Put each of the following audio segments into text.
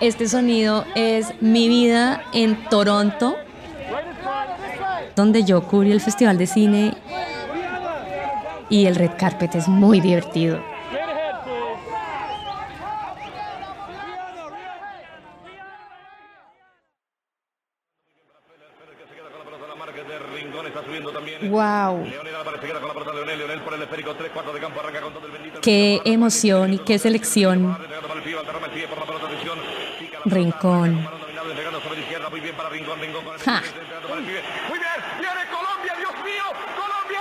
Este sonido es mi vida en Toronto, donde yo cubrí el Festival de Cine y el red carpet es muy divertido. Wow. Qué emoción y qué selección. Rincón. Ja. Muy bien, viene Colombia, Dios mío, Colombia.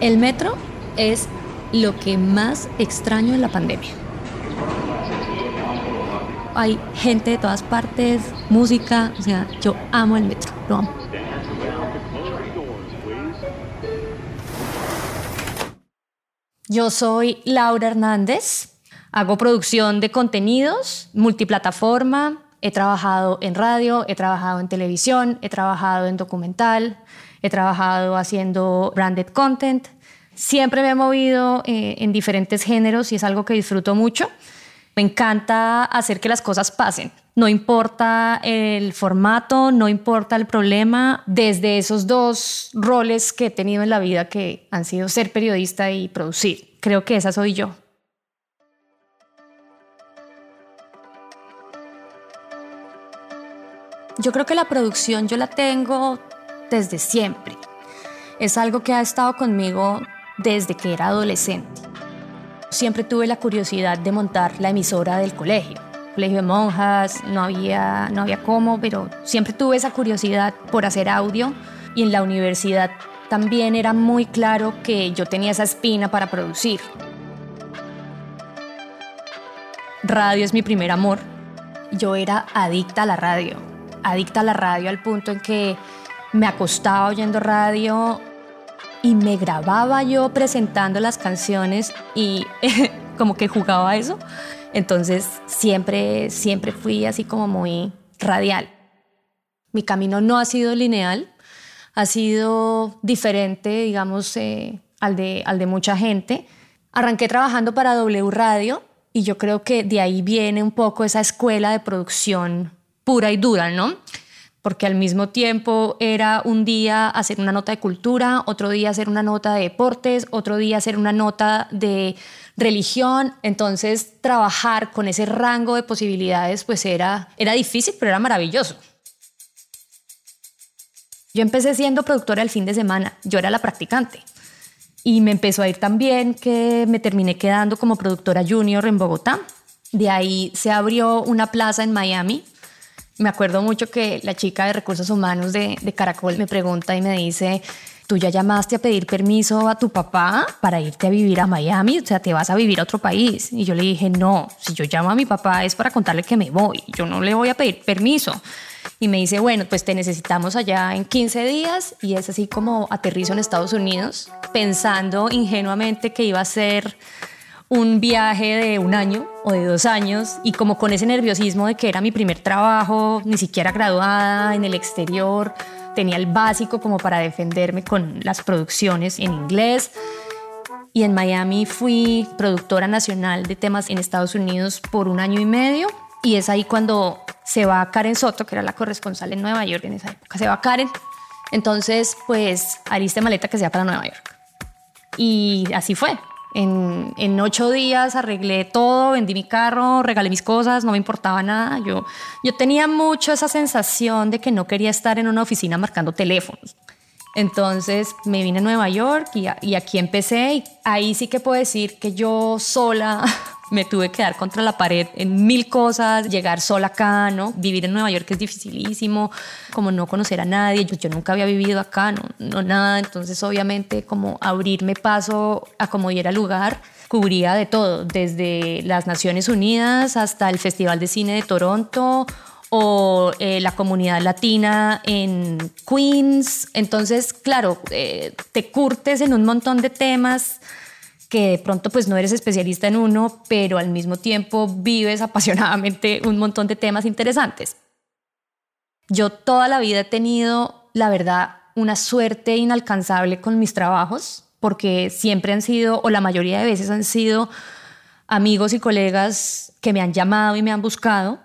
El metro es lo que más extraño en la pandemia. Hay gente de todas partes, música, o sea, yo amo el metro, lo amo. Yo soy Laura Hernández, hago producción de contenidos, multiplataforma, he trabajado en radio, he trabajado en televisión, he trabajado en documental, he trabajado haciendo branded content. Siempre me he movido eh, en diferentes géneros y es algo que disfruto mucho. Me encanta hacer que las cosas pasen. No importa el formato, no importa el problema, desde esos dos roles que he tenido en la vida que han sido ser periodista y producir. Creo que esa soy yo. Yo creo que la producción yo la tengo desde siempre. Es algo que ha estado conmigo desde que era adolescente. Siempre tuve la curiosidad de montar la emisora del colegio. Colegio de monjas, no había, no había cómo, pero siempre tuve esa curiosidad por hacer audio y en la universidad también era muy claro que yo tenía esa espina para producir. Radio es mi primer amor. Yo era adicta a la radio, adicta a la radio al punto en que me acostaba oyendo radio y me grababa yo presentando las canciones y como que jugaba eso. Entonces siempre, siempre fui así como muy radial. Mi camino no ha sido lineal, ha sido diferente, digamos, eh, al, de, al de mucha gente. Arranqué trabajando para W Radio y yo creo que de ahí viene un poco esa escuela de producción pura y dura, ¿no? Porque al mismo tiempo era un día hacer una nota de cultura, otro día hacer una nota de deportes, otro día hacer una nota de religión. Entonces, trabajar con ese rango de posibilidades, pues era, era difícil, pero era maravilloso. Yo empecé siendo productora el fin de semana, yo era la practicante. Y me empezó a ir tan bien que me terminé quedando como productora junior en Bogotá. De ahí se abrió una plaza en Miami. Me acuerdo mucho que la chica de recursos humanos de, de Caracol me pregunta y me dice, ¿tú ya llamaste a pedir permiso a tu papá para irte a vivir a Miami? O sea, te vas a vivir a otro país. Y yo le dije, no, si yo llamo a mi papá es para contarle que me voy. Yo no le voy a pedir permiso. Y me dice, bueno, pues te necesitamos allá en 15 días. Y es así como aterrizo en Estados Unidos, pensando ingenuamente que iba a ser un viaje de un año o de dos años y como con ese nerviosismo de que era mi primer trabajo, ni siquiera graduada en el exterior, tenía el básico como para defenderme con las producciones en inglés. Y en Miami fui productora nacional de temas en Estados Unidos por un año y medio. Y es ahí cuando se va Karen Soto, que era la corresponsal en Nueva York en esa época. Se va Karen. Entonces, pues, aliste maleta que sea para Nueva York. Y así fue. En, en, ocho días arreglé todo, vendí mi carro, regalé mis cosas, no me importaba nada. Yo, yo tenía mucho esa sensación de que no quería estar en una oficina marcando teléfonos. Entonces me vine a Nueva York y, y aquí empecé y ahí sí que puedo decir que yo sola me tuve que dar contra la pared en mil cosas, llegar sola acá, ¿no? Vivir en Nueva York es dificilísimo, como no conocer a nadie, yo, yo nunca había vivido acá, no, no nada, entonces obviamente como abrirme paso a como diera lugar, cubría de todo, desde las Naciones Unidas hasta el Festival de Cine de Toronto o eh, la comunidad latina en Queens. Entonces, claro, eh, te curtes en un montón de temas que de pronto pues no eres especialista en uno, pero al mismo tiempo vives apasionadamente un montón de temas interesantes. Yo toda la vida he tenido, la verdad, una suerte inalcanzable con mis trabajos, porque siempre han sido, o la mayoría de veces han sido, amigos y colegas que me han llamado y me han buscado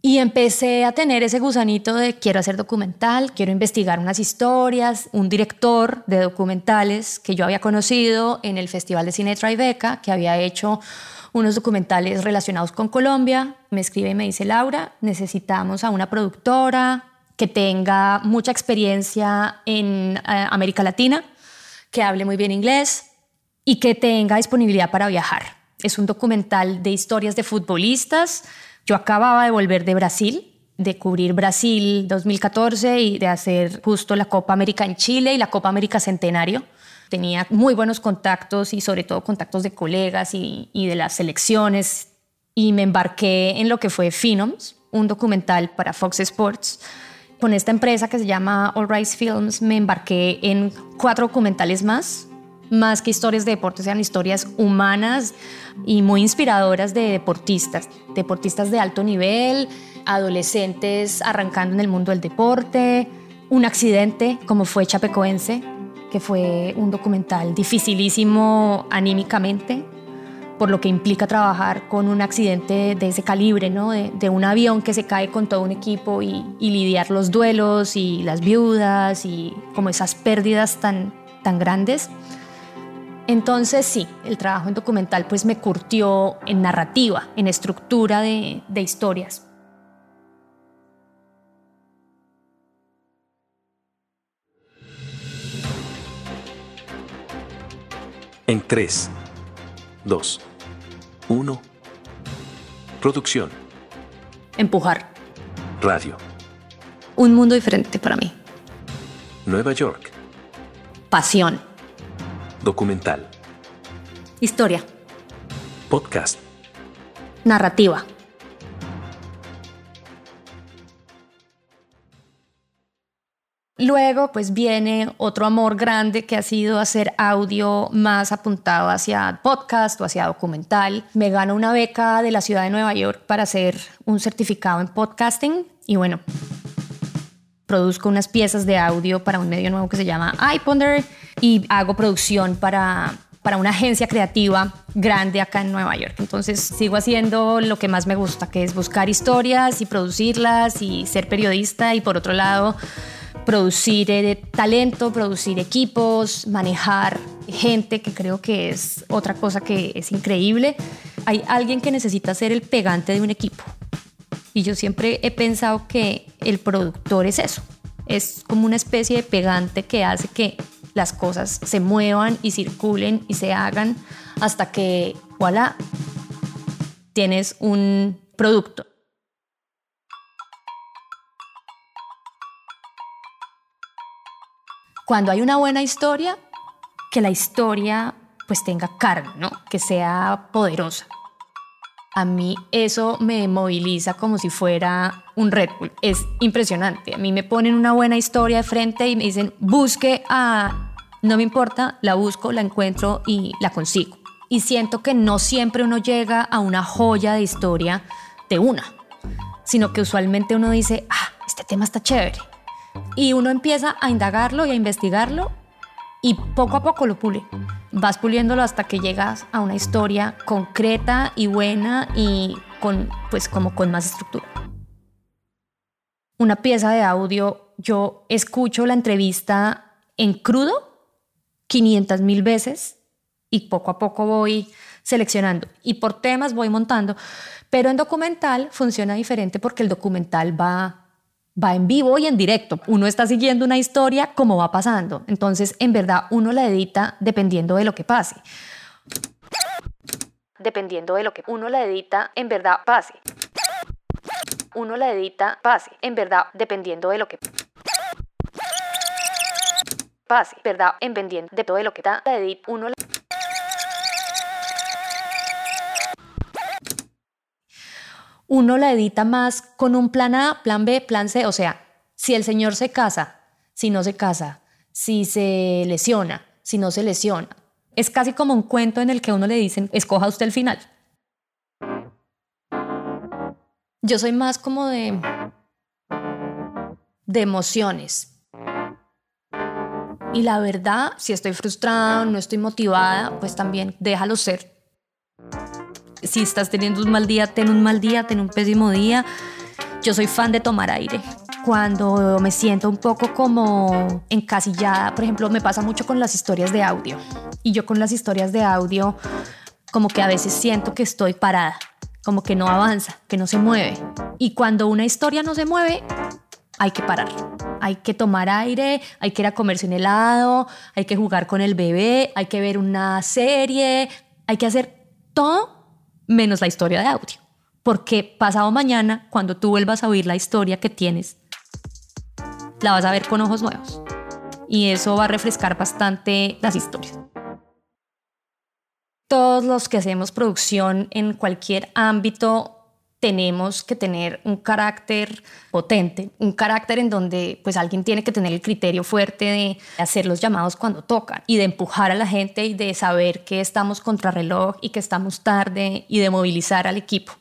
y empecé a tener ese gusanito de quiero hacer documental, quiero investigar unas historias, un director de documentales que yo había conocido en el Festival de Cine Tribeca, que había hecho unos documentales relacionados con Colombia. Me escribe y me dice, Laura, necesitamos a una productora que tenga mucha experiencia en eh, América Latina, que hable muy bien inglés y que tenga disponibilidad para viajar. Es un documental de historias de futbolistas yo acababa de volver de Brasil, de cubrir Brasil 2014 y de hacer justo la Copa América en Chile y la Copa América Centenario. Tenía muy buenos contactos y sobre todo contactos de colegas y, de las selecciones y me embarqué en lo que fue Phenoms, un documental para Fox Sports. Con esta empresa que se llama All Rise Films me embarqué en cuatro documentales más más que historias de deporte, sean historias humanas y muy inspiradoras de deportistas, deportistas de alto nivel, adolescentes arrancando en el mundo del deporte, un accidente como fue Chapecoense, que fue un documental dificilísimo anímicamente, por lo que implica trabajar con un accidente de ese calibre, ¿no? de, un avión que se cae con todo un equipo y, y, lidiar los duelos y las viudas y como esas pérdidas tan, tan grandes. Entonces sí, el trabajo en documental pues me curtió en narrativa, en estructura de, de historias. En 3, 2, 1. Producción. Empujar. Radio. Un mundo diferente para mí. Nueva York. Pasión. Documental. Historia. Podcast. Narrativa. Luego, pues viene otro amor grande que ha sido hacer audio más apuntado hacia podcast o hacia documental. Me gano una beca de la ciudad de Nueva York para hacer un certificado en podcasting y bueno, produzco unas piezas de audio para un medio nuevo que se llama iPonder y hago producción para, para una agencia creativa grande acá en Nueva York. Entonces sigo haciendo lo que más me gusta, que es buscar historias y producirlas y ser periodista y por otro lado producir eh, talento, producir equipos, manejar gente, que creo que es otra cosa que es increíble. Hay alguien que necesita ser el pegante de un equipo. Y yo siempre he pensado que el productor es eso. Es como una especie de pegante que hace que las cosas se muevan y circulen y se hagan hasta que, voilà, tienes un producto. Cuando hay una buena historia, que la historia pues tenga carne, ¿no? Que sea poderosa a mí eso me moviliza como si fuera un Red Bull. Es impresionante. A mí me ponen una buena historia de frente y me dicen, busque a... No me importa, la busco, la encuentro y la consigo. Y siento que no siempre uno llega a una joya de historia de una, sino que usualmente uno dice, ah, este tema está chévere. Y uno empieza a indagarlo y a investigarlo y poco a poco lo pule. Vas puliéndolo hasta que llegas a una historia concreta y buena y con, pues, como con más estructura. Una pieza de audio, yo escucho la entrevista en crudo 500 mil veces y poco a poco voy seleccionando y por temas voy montando. Pero en documental funciona diferente porque el documental va va en vivo y en directo. Uno está siguiendo una historia como va pasando. Entonces, en verdad, uno la edita dependiendo de lo que pase. Dependiendo de lo que uno la edita, en verdad pase. Uno la edita, pase. En verdad, dependiendo de lo que pase. ¿Verdad? En de todo lo que está, la edita, uno la uno la edita más con un plan A, plan B, plan C. O sea, si el señor se casa, si no se casa, si se lesiona, si no se lesiona. Es casi como un cuento en el que uno le dicen, escoja usted el final. Yo soy más como de, de emociones. Y la verdad, si estoy frustrada, no estoy motivada, pues también déjalo ser si estás teniendo un mal día, ten un mal día, ten un pésimo día. Yo soy fan de tomar aire. Cuando me siento un poco como encasillada, por ejemplo, me pasa mucho con las historias de audio. Y yo con las historias de audio, como que a veces siento que estoy parada, como que no avanza, que no se mueve. Y cuando una historia no se mueve, hay que parar. Hay que tomar aire, hay que ir a comerse un helado, hay que jugar con el bebé, hay que ver una serie, hay que hacer todo menos la historia de audio. Porque pasado mañana, cuando tú vuelvas a oír la historia que tienes, la vas a ver con ojos nuevos. Y eso va a refrescar bastante las historias. Todos los que hacemos producción en cualquier ámbito tenemos que tener un carácter potente, un carácter en donde pues alguien tiene que tener el criterio fuerte de hacer los llamados cuando tocan y de empujar a la gente y de saber que estamos contrarreloj y que estamos tarde y de movilizar al equipo.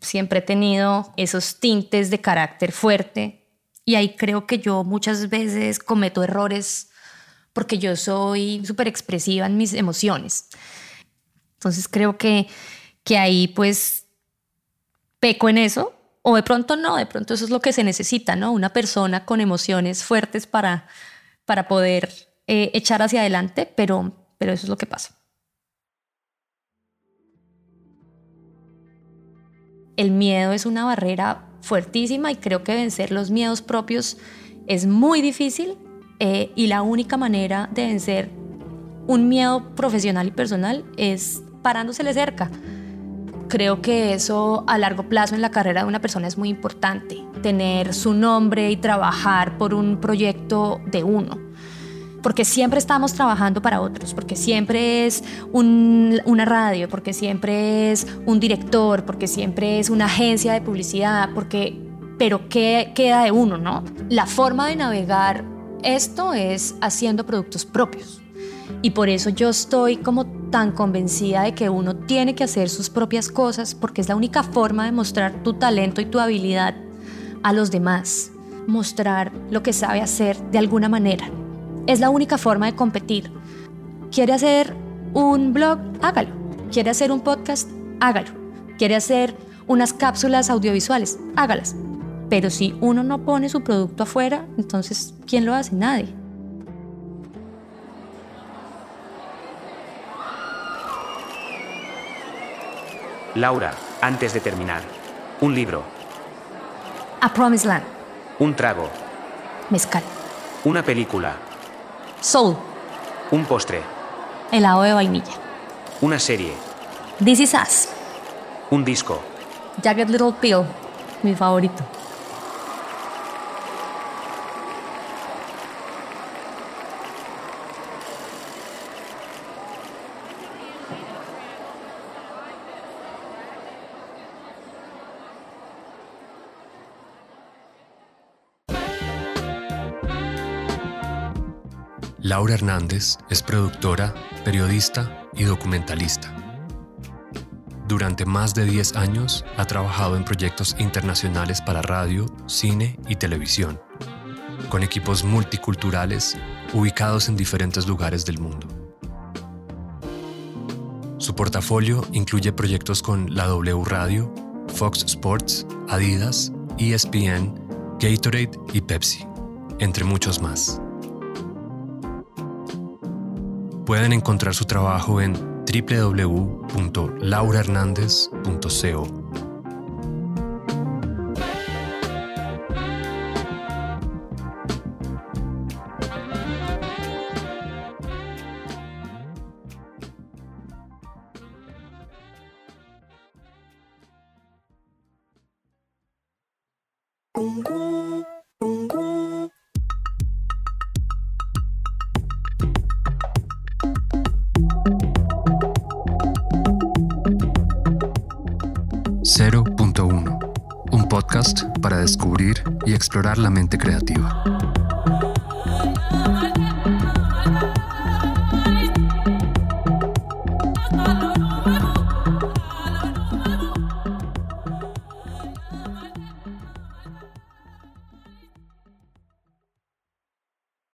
Siempre he tenido esos tintes de carácter fuerte y ahí creo que yo muchas veces cometo errores porque yo soy súper expresiva en mis emociones. Entonces creo que, que ahí pues peco en eso, o de pronto no, de pronto eso es lo que se necesita, ¿no? Una persona con emociones fuertes para, para poder eh, echar hacia adelante, pero, pero eso es lo que pasa. El miedo es una barrera fuertísima y creo que vencer los miedos propios es muy difícil eh, y la única manera de vencer un miedo profesional y personal es parándosele cerca Creo que eso a largo plazo en la carrera de una persona es muy importante, tener su nombre y trabajar por un proyecto de uno. Porque siempre estamos trabajando para otros, porque siempre es una radio, porque siempre es un director, porque siempre es una agencia de publicidad, porque, pero ¿qué queda de uno, no? La forma de navegar esto es haciendo productos propios. Y por eso yo estoy como tan convencida de que uno tiene que hacer sus propias cosas porque es la única forma de mostrar tu talento y tu habilidad a los demás. Mostrar lo que sabe hacer de alguna manera. Es la única forma de competir. ¿Quiere hacer un blog? Hágalo. ¿Quiere hacer un podcast? Hágalo. ¿Quiere hacer unas cápsulas audiovisuales? Hágalas. Pero si uno no pone su producto afuera, entonces, ¿quién lo hace? Nadie. Laura, antes de terminar, un libro. A Promised Land. Un trago. Mezcal. Una película. Soul. Un postre. Helado de vainilla. Una serie. This is Us. Un disco. Jagged Little Pill. Mi favorito. Laura Hernández es productora, periodista y documentalista. Durante más de 10 años ha trabajado en proyectos internacionales para radio, cine y televisión, con equipos multiculturales ubicados en diferentes lugares del mundo. Su portafolio incluye proyectos con la W Radio, Fox Sports, Adidas, ESPN, Gatorade y Pepsi, entre muchos más. Pueden encontrar su trabajo en www.laurahernandez.co. 0.1, un podcast para descubrir y explorar la mente creativa.